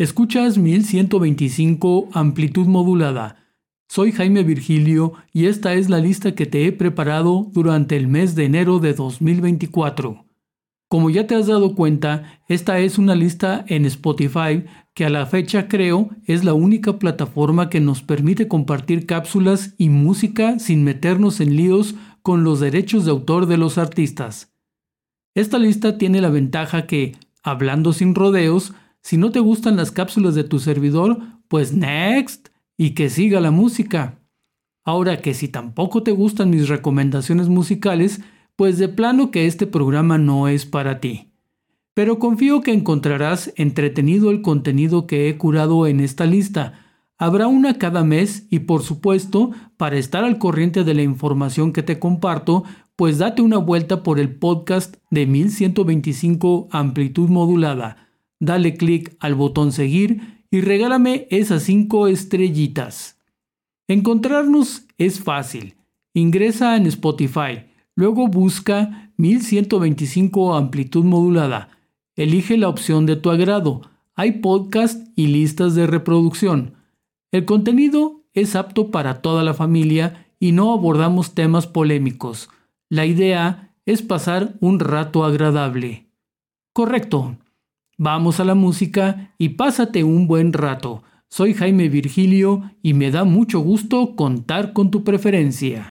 Escuchas 1125 amplitud modulada. Soy Jaime Virgilio y esta es la lista que te he preparado durante el mes de enero de 2024. Como ya te has dado cuenta, esta es una lista en Spotify que a la fecha creo es la única plataforma que nos permite compartir cápsulas y música sin meternos en líos con los derechos de autor de los artistas. Esta lista tiene la ventaja que, hablando sin rodeos, si no te gustan las cápsulas de tu servidor, pues next y que siga la música. Ahora que si tampoco te gustan mis recomendaciones musicales, pues de plano que este programa no es para ti. Pero confío que encontrarás entretenido el contenido que he curado en esta lista. Habrá una cada mes y por supuesto, para estar al corriente de la información que te comparto, pues date una vuelta por el podcast de 1125 amplitud modulada dale clic al botón seguir y regálame esas 5 estrellitas. Encontrarnos es fácil. Ingresa en Spotify, luego busca 1125 amplitud modulada. Elige la opción de tu agrado. Hay podcast y listas de reproducción. El contenido es apto para toda la familia y no abordamos temas polémicos. La idea es pasar un rato agradable. Correcto. Vamos a la música y pásate un buen rato. Soy Jaime Virgilio y me da mucho gusto contar con tu preferencia.